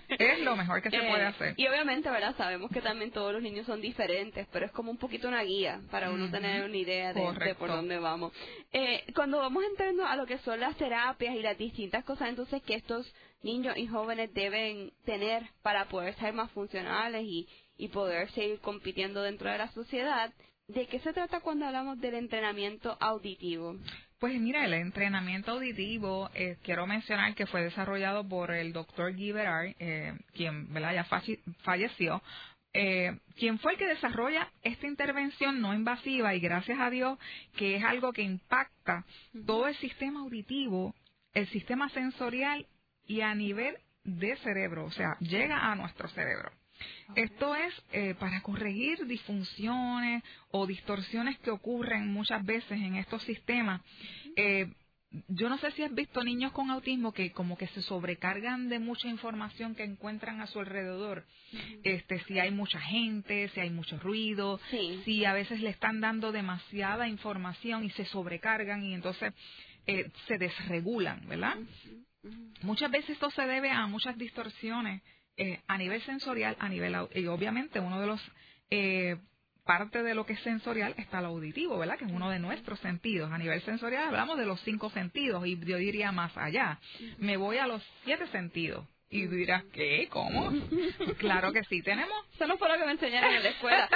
Speaker 4: es lo mejor que se puede
Speaker 2: eh,
Speaker 4: hacer.
Speaker 2: Y obviamente, ¿verdad? Sabemos que también todos los niños son diferentes, pero es como un poquito una guía para uno tener tener una idea de, por dónde vamos. Eh, cuando vamos entrando a lo que son las terapias y las distintas cosas, entonces que estos niños y jóvenes deben tener para poder ser más funcionales y, y poder seguir compitiendo dentro de la sociedad, ¿de qué se trata cuando hablamos del entrenamiento auditivo?
Speaker 4: Pues mira, el entrenamiento auditivo, eh, quiero mencionar que fue desarrollado por el doctor Guy eh, quien ¿verdad? ya falleció, eh, quien fue el que desarrolla esta intervención no invasiva y gracias a Dios que es algo que impacta todo el sistema auditivo, el sistema sensorial y a nivel de cerebro, o sea, llega a nuestro cerebro. Esto es eh, para corregir disfunciones o distorsiones que ocurren muchas veces en estos sistemas. Eh, yo no sé si has visto niños con autismo que como que se sobrecargan de mucha información que encuentran a su alrededor. Este, si hay mucha gente, si hay mucho ruido, si a veces le están dando demasiada información y se sobrecargan y entonces eh, se desregulan, ¿verdad? Muchas veces esto se debe a muchas distorsiones eh, a nivel sensorial, a nivel y obviamente uno de los eh, parte de lo que es sensorial está lo auditivo, ¿verdad? Que es uno de nuestros sentidos. A nivel sensorial hablamos de los cinco sentidos y yo diría más allá. Me voy a los siete sentidos. Y dirás, ¿qué? ¿Cómo? claro que sí, tenemos...
Speaker 2: Eso no fue lo que me enseñaron en la escuela.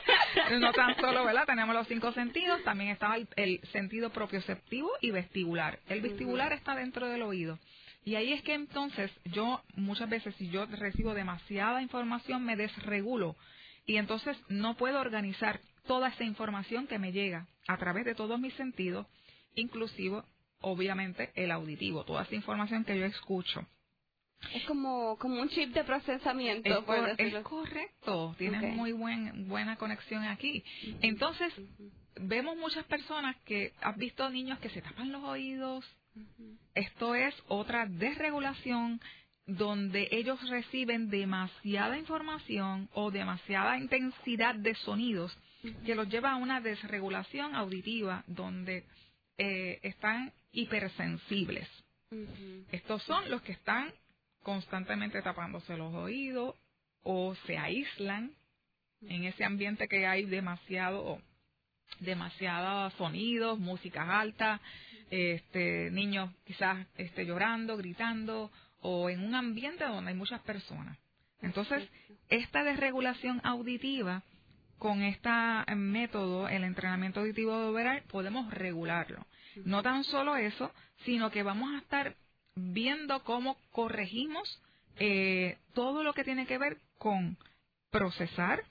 Speaker 4: no tan solo, ¿verdad? Tenemos los cinco sentidos, también está el, sentido propioceptivo y vestibular. El vestibular está dentro del oído. Y ahí es que entonces yo muchas veces si yo recibo demasiada información me desregulo y entonces no puedo organizar toda esa información que me llega a través de todos mis sentidos, inclusive, obviamente, el auditivo, toda esa información que yo escucho.
Speaker 2: Es como, como un chip de procesamiento.
Speaker 4: Es, correcto, tienes muy buen, buena conexión aquí. Entonces, vemos muchas personas que, has visto niños que se tapan los oídos. Esto es otra desregulación donde ellos reciben demasiada información o demasiada intensidad de sonidos que los lleva a una desregulación auditiva donde eh, están hipersensibles. Estos son los que están constantemente tapándose los oídos o se aíslan en ese ambiente que hay demasiado demasiados sonidos, músicas altas, este, niños quizás este, llorando, gritando o en un ambiente donde hay muchas personas. Entonces, esta desregulación auditiva con este método, el entrenamiento auditivo verbal, podemos regularlo. No tan solo eso, sino que vamos a estar viendo cómo corregimos eh, todo lo que tiene que ver con procesar,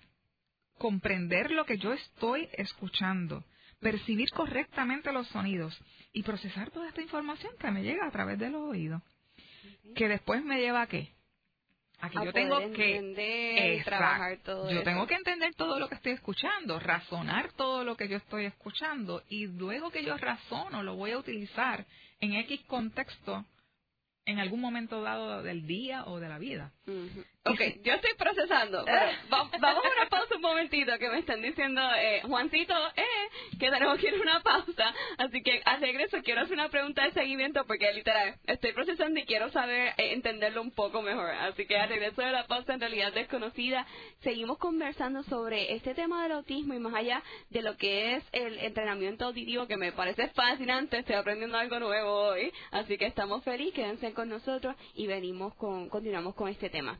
Speaker 4: comprender lo que yo estoy escuchando, percibir correctamente los sonidos y procesar toda esta información que me llega a través de los oídos. Que después me lleva a qué?
Speaker 2: A que yo tengo que trabajar todo
Speaker 4: yo tengo que entender todo lo que estoy escuchando, razonar todo lo que yo estoy escuchando y luego que yo razono lo voy a utilizar en X contexto en algún momento dado del día o de la vida.
Speaker 2: Ok, yo estoy procesando. vamos a una pausa un momentito que me están diciendo, eh, Juancito, eh, que tenemos que ir a una pausa. Así que al regreso quiero hacer una pregunta de seguimiento porque literal estoy procesando y quiero saber, eh, entenderlo un poco mejor. Así que al regreso de la pausa en realidad desconocida, seguimos conversando sobre este tema del autismo y más allá de lo que es el entrenamiento auditivo que me parece fascinante. Estoy aprendiendo algo nuevo hoy. Así que estamos felices, quédense con nosotros y venimos con, continuamos con este tema.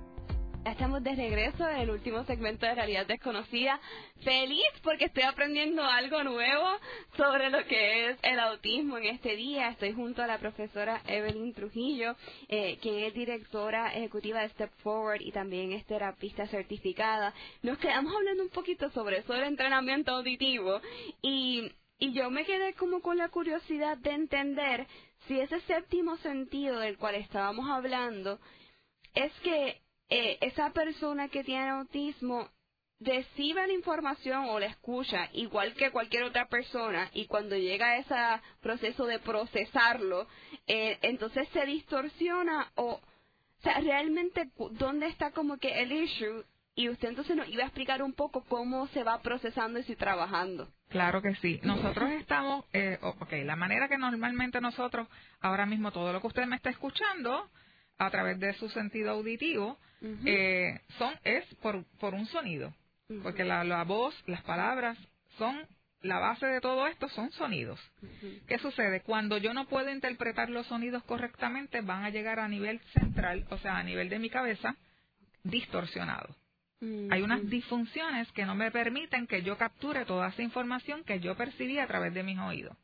Speaker 2: Estamos de regreso en el último segmento de Realidad Desconocida. Feliz porque estoy aprendiendo algo nuevo sobre lo que es el autismo en este día. Estoy junto a la profesora Evelyn Trujillo, eh, quien es directora ejecutiva de Step Forward y también es terapista certificada. Nos quedamos hablando un poquito sobre eso del entrenamiento auditivo y, y yo me quedé como con la curiosidad de entender si ese séptimo sentido del cual estábamos hablando es que eh, esa persona que tiene autismo recibe la información o la escucha igual que cualquier otra persona y cuando llega a ese proceso de procesarlo, eh, entonces se distorsiona o, o sea, realmente dónde está como que el issue y usted entonces nos iba a explicar un poco cómo se va procesando y si trabajando.
Speaker 4: Claro que sí. Nosotros estamos, eh, ok, la manera que normalmente nosotros, ahora mismo todo lo que usted me está escuchando, a través de su sentido auditivo eh, son es por, por un sonido, porque la, la, voz, las palabras son la base de todo esto son sonidos. ¿Qué sucede? Cuando yo no puedo interpretar los sonidos correctamente, van a llegar a nivel central, o sea, a nivel de mi cabeza, distorsionado. Hay unas disfunciones que no me permiten que yo capture toda esa información que yo percibí a través de mis oídos.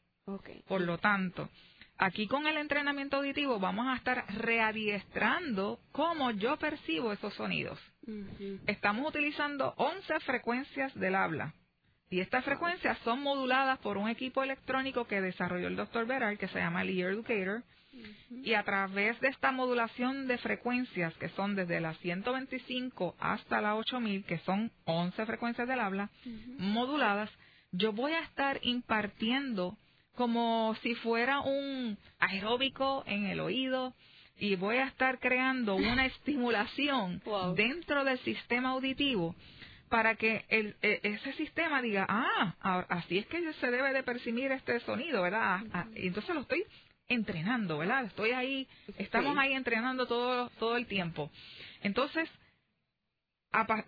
Speaker 4: Por lo tanto, Aquí con el entrenamiento auditivo vamos a estar readiestrando cómo yo percibo esos sonidos. Estamos utilizando 11 frecuencias del habla. Y estas frecuencias son moduladas por un equipo electrónico que desarrolló el Dr. Berard, que se llama el Ear Educator. Y a través de esta modulación de frecuencias, que son desde las 125 hasta las 8000, que son 11 frecuencias del habla, moduladas, yo voy a estar impartiendo como si fuera un aeróbico en el oído y voy a estar creando una estimulación dentro del sistema auditivo para que el, e, ese sistema diga, ah, así es que se debe de percibir este sonido, ¿verdad? Ah, ah, entonces lo estoy entrenando, ¿verdad? Estoy ahí, estamos ahí entrenando todo, todo el tiempo. Entonces,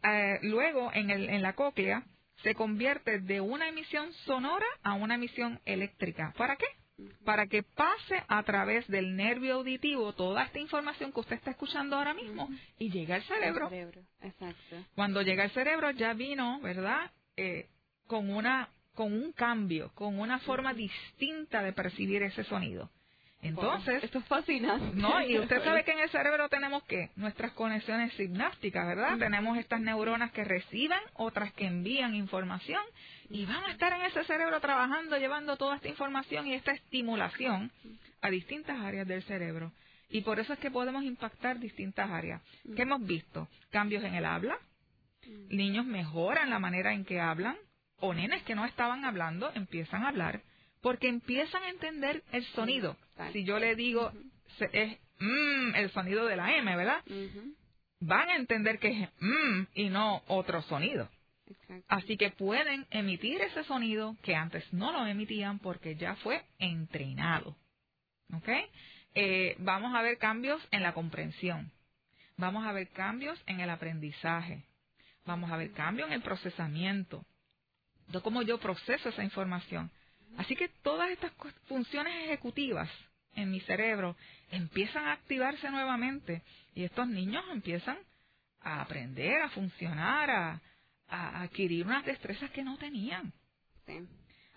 Speaker 4: eh, luego en, el, en la cóclea, se convierte de una emisión sonora a una emisión eléctrica. ¿Para qué? Para que pase a través del nervio auditivo toda esta información que usted está escuchando ahora mismo y llegue al cerebro. Cuando llega al cerebro ya vino, ¿verdad? Eh, con una con un cambio, con una forma distinta de percibir ese sonido. Entonces,
Speaker 2: esto es fascinante.
Speaker 4: No, y usted sabe que en el cerebro tenemos que nuestras conexiones sinápticas, ¿verdad? Tenemos estas neuronas que reciben, otras que envían información y van a estar en ese cerebro trabajando, llevando toda esta información y esta estimulación a distintas áreas del cerebro. Y por eso es que podemos impactar distintas áreas. ¿Qué hemos visto? Cambios en el habla. Niños mejoran la manera en que hablan o nenes que no estaban hablando empiezan a hablar porque empiezan a entender el sonido. Si yo le digo, es mm, el sonido de la M, ¿verdad? Van a entender que es mm y no otro sonido. Así que pueden emitir ese sonido que antes no lo emitían porque ya fue entrenado. ¿Ok? Eh, vamos a ver cambios en la comprensión. Vamos a ver cambios en el aprendizaje. Vamos a ver cambios en el procesamiento. Cómo yo proceso esa información. Así que todas estas funciones ejecutivas en mi cerebro empiezan a activarse nuevamente y estos niños empiezan a aprender, a funcionar, a, adquirir unas destrezas que no tenían.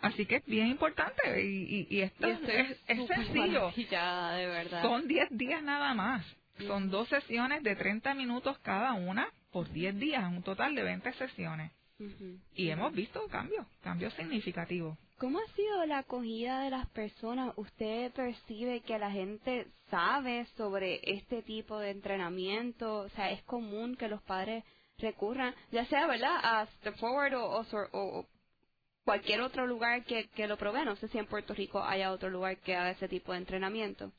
Speaker 4: Así que es bien importante y, esto, es, sencillo.
Speaker 2: De verdad.
Speaker 4: Son 10 días nada más. Son dos sesiones de 30 minutos cada una por 10 días, un total de 20 sesiones. Y hemos visto cambios, cambios significativos.
Speaker 2: ¿Cómo ha sido la acogida de las personas? ¿Usted percibe que la gente sabe sobre este tipo de entrenamiento? O sea, ¿es común que los padres recurran, ya sea, ¿verdad?, a Step Forward o, cualquier otro lugar que, que lo provea. No sé si en Puerto Rico haya otro lugar que haga ese tipo de entrenamiento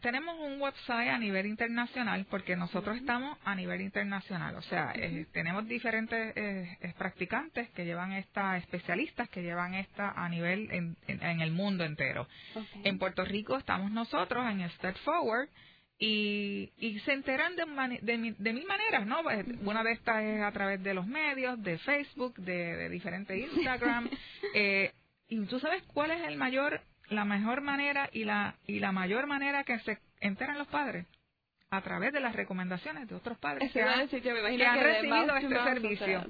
Speaker 4: tenemos un website a nivel internacional porque nosotros estamos a nivel internacional, o sea, eh, tenemos diferentes eh, practicantes que llevan esta, especialistas que llevan esta a nivel en, en, el mundo entero. En Puerto Rico estamos nosotros en Step Forward y, y se enteran de, de, de, mil maneras, ¿no? Pues, una de estas es a través de los medios, de Facebook, de, de diferentes Instagram. eh, y tú sabes cuál es el mayor la mejor manera y la, y la mayor manera que se enteran los padres a través de las recomendaciones de otros padres que, han, recibido este servicio.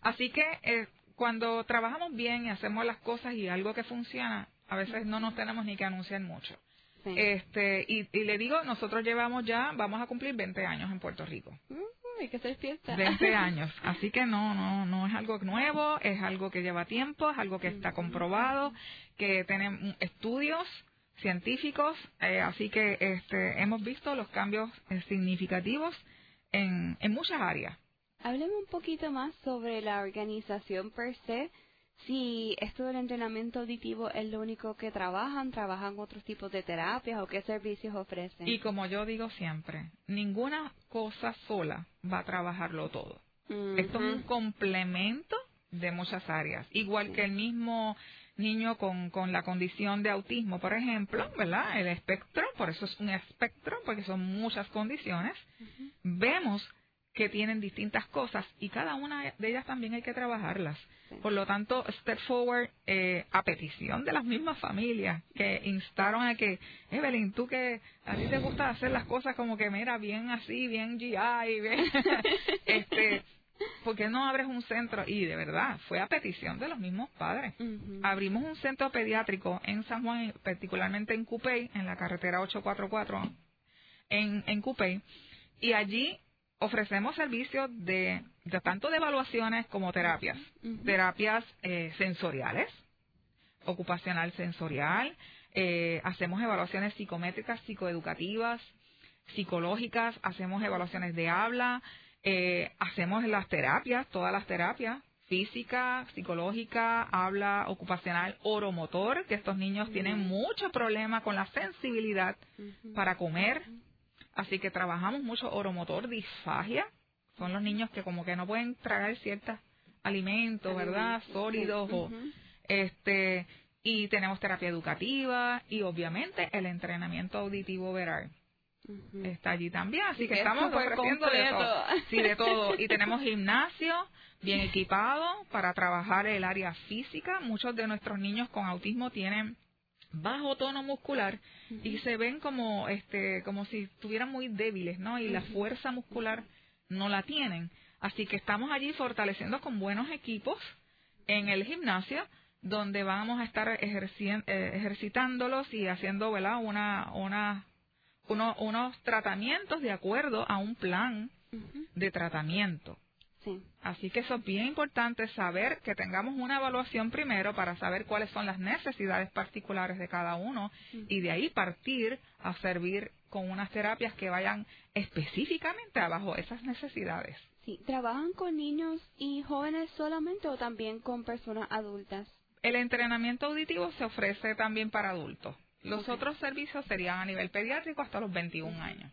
Speaker 4: Así que eh, cuando trabajamos bien y hacemos las cosas y algo que funciona, a veces no nos tenemos ni que anunciar mucho. Este, y, le digo, nosotros llevamos ya, vamos a cumplir 20 años en Puerto Rico.
Speaker 2: Mm, hay que hacer fiesta.
Speaker 4: 20 años. Así que no, no, no es algo nuevo, es algo que lleva tiempo, es algo que está comprobado, que tenemos estudios científicos, eh, así que este, hemos visto los cambios eh, significativos en, en muchas áreas.
Speaker 2: Hablemos un poquito más sobre la organización per se si esto del entrenamiento auditivo es lo único que trabajan, trabajan otros tipos de terapias o qué servicios ofrecen.
Speaker 4: Y como yo digo siempre, ninguna cosa sola va a trabajarlo todo. Esto es un complemento de muchas áreas, igual que el mismo niño con, con la condición de autismo, por ejemplo, ¿verdad? El espectro, por eso es un espectro, porque son muchas condiciones. Vemos que tienen distintas cosas y cada una de ellas también hay que trabajarlas. Por lo tanto, Step Forward, eh, a petición de las mismas familias que instaron a que, Evelyn, tú que a ti te gusta hacer las cosas como que, mira, bien así, bien GI, bien, este, ¿por qué no abres un centro? Y de verdad, fue a petición de los mismos padres. Abrimos un centro pediátrico en San Juan, particularmente en Cupey, en la carretera 844, en, en Cupey, y allí ofrecemos servicios de, tanto de evaluaciones como terapias. Terapias eh, sensoriales, ocupacional sensorial, eh, hacemos evaluaciones psicométricas, psicoeducativas, psicológicas, hacemos evaluaciones de habla, eh, hacemos las terapias, todas las terapias, física, psicológica, habla ocupacional, oromotor, que estos niños tienen mucho problema con la sensibilidad para comer, Así que trabajamos mucho oromotor, disfagia. Son los niños que como que no pueden tragar ciertos alimentos, ¿verdad? Sólidos o este y tenemos terapia educativa y obviamente el entrenamiento auditivo veral. Está allí también, así que, estamos ofreciendo de todo. Sí, de todo. Y tenemos gimnasio bien equipado para trabajar el área física. Muchos de nuestros niños con autismo tienen bajo tono muscular y se ven como este como si estuvieran muy débiles, ¿no? Y la fuerza muscular no la tienen. Así que estamos allí fortaleciendo con buenos equipos en el gimnasio donde vamos a estar eh, ejercitándolos y haciendo, ¿verdad? Una, una, unos tratamientos de acuerdo a un plan de tratamiento. Así que eso es bien importante saber que tengamos una evaluación primero para saber cuáles son las necesidades particulares de cada uno y de ahí partir a servir con unas terapias que vayan específicamente abajo esas necesidades.
Speaker 2: Sí, ¿trabajan con niños y jóvenes solamente o también con personas adultas?
Speaker 4: El entrenamiento auditivo se ofrece también para adultos. Los otros servicios serían a nivel pediátrico hasta los 21 años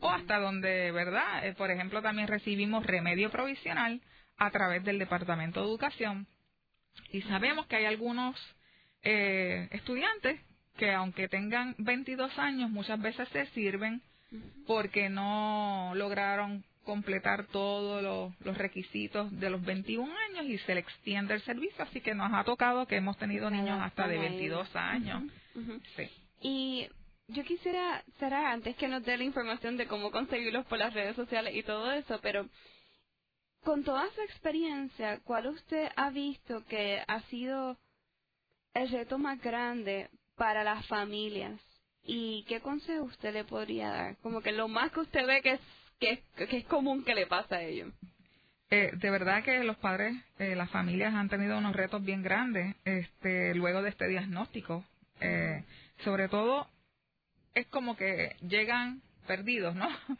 Speaker 4: o hasta donde, ¿verdad? Eh, por ejemplo, también recibimos remedio provisional a través del Departamento de Educación. Y sabemos que hay algunos eh, estudiantes que aunque tengan 22 años, muchas veces se sirven porque no lograron completar todos los, requisitos de los 21 años y se le extiende el servicio, así que nos ha tocado que hemos tenido niños hasta de 22 años.
Speaker 2: Sí. Y yo quisiera, Sara, antes que nos dé la información de cómo conseguirlos por las redes sociales y todo eso, pero con toda su experiencia, ¿cuál usted ha visto que ha sido el reto más grande para las familias? ¿Y qué consejo usted le podría dar? Como que lo más que usted ve que es que, es común que le pasa a ellos.
Speaker 4: Eh, de verdad que los padres, eh, las familias han tenido unos retos bien grandes este, luego de este diagnóstico. Eh, sobre todo, es como que llegan perdidos, ¿no?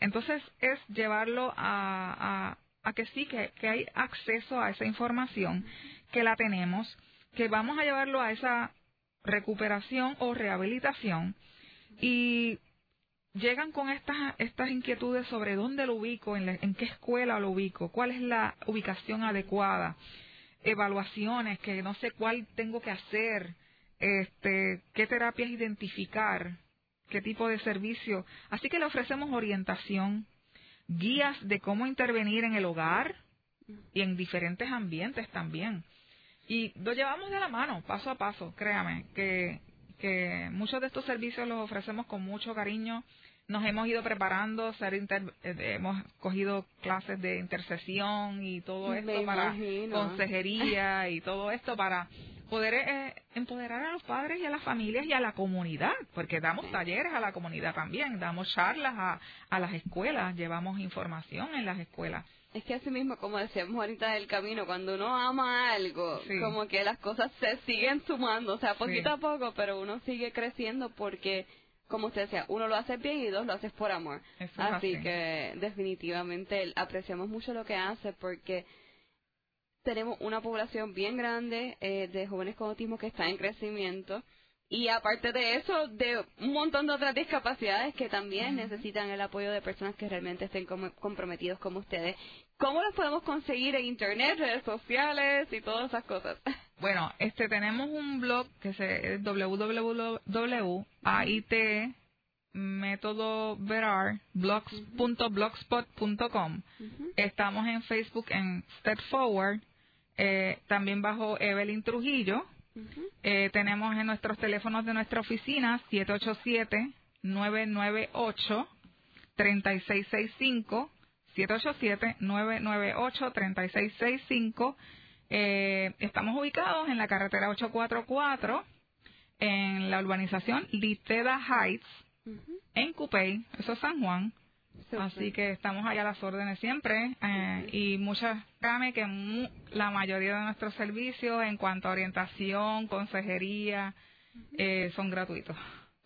Speaker 4: entonces es llevarlo a, a, que sí, que, que hay acceso a esa información, que la tenemos, que vamos a llevarlo a esa recuperación o rehabilitación y llegan con estas, estas inquietudes sobre dónde lo ubico, en, en qué escuela lo ubico, cuál es la ubicación adecuada, evaluaciones que no sé cuál tengo que hacer, este, qué terapias identificar, qué tipo de servicio. Así que le ofrecemos orientación, guías de cómo intervenir en el hogar y en diferentes ambientes también. Y lo llevamos de la mano, paso a paso, créame, que, que muchos de estos servicios los ofrecemos con mucho cariño. Nos hemos ido preparando, ser eh, hemos cogido clases de intercesión y todo esto para consejería y todo esto para poder eh, empoderar a los padres y a las familias y a la comunidad, porque damos talleres a la comunidad también, damos charlas a, a las escuelas, llevamos información en las escuelas.
Speaker 2: Es que así mismo, como decíamos ahorita del camino, cuando uno ama algo, como que las cosas se siguen sumando, o sea, poquito a poco, pero uno sigue creciendo porque, como usted decía, uno lo hace bien y dos lo haces por amor. así, que definitivamente apreciamos mucho lo que hace porque tenemos una población bien grande eh, de jóvenes con autismo que está en crecimiento y aparte de eso, de un montón de otras discapacidades que también necesitan el apoyo de personas que realmente estén comprometidos como ustedes. ¿Cómo los podemos conseguir en internet, redes sociales y todas esas cosas?
Speaker 4: Bueno, este tenemos un blog que es www.aitmetodoverar.blogspot.com. Estamos en Facebook en Step Forward, eh, también bajo Evelyn Trujillo eh, tenemos en nuestros teléfonos de nuestra oficina 787-998-3665. 787-998-3665. Eh, estamos ubicados en la carretera 844 en la urbanización Liteda Heights, en Cupey, eso es San Juan. Así que estamos allá a las órdenes siempre eh, y muchas, créame que la mayoría de nuestros servicios en cuanto a orientación, consejería, eh, son gratuitos.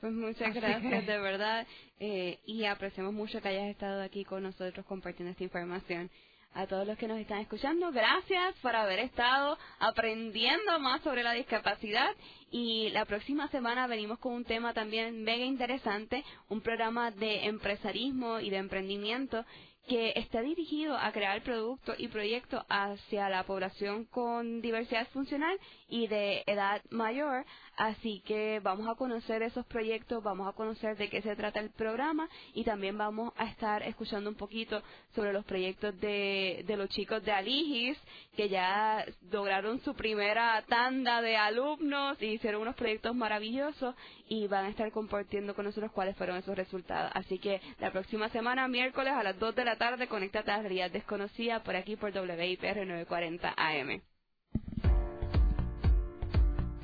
Speaker 2: Pues muchas gracias, de verdad, eh, y apreciamos mucho que hayas estado aquí con nosotros compartiendo esta información a todos los que nos están escuchando. Gracias por haber estado aprendiendo más sobre la discapacidad y la próxima semana venimos con un tema también mega interesante, un programa de empresarismo y de emprendimiento que está dirigido a crear productos y proyectos hacia la población con diversidad funcional y de edad mayor. Así que vamos a conocer esos proyectos, vamos a conocer de qué se trata el programa y también vamos a estar escuchando un poquito sobre los proyectos de, de los chicos de Aligis que ya lograron su primera tanda de alumnos y hicieron unos proyectos maravillosos y van a estar compartiendo con nosotros cuáles fueron esos resultados. Así que la próxima semana, miércoles a las 2 de la tarde, conéctate a realidad desconocida por aquí por WIPR 940 AM.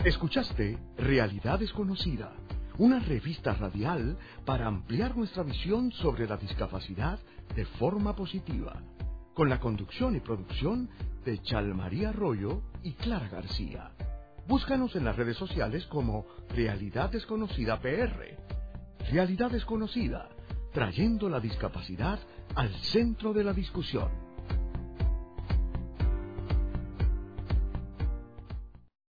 Speaker 1: Escuchaste Realidad Desconocida, una revista radial para ampliar nuestra visión sobre la discapacidad de forma positiva, con la conducción y producción de Chalmaría Arroyo y Clara García. Búscanos en las redes sociales como Realidad Desconocida PR. Realidad Desconocida, trayendo la discapacidad al centro de la discusión.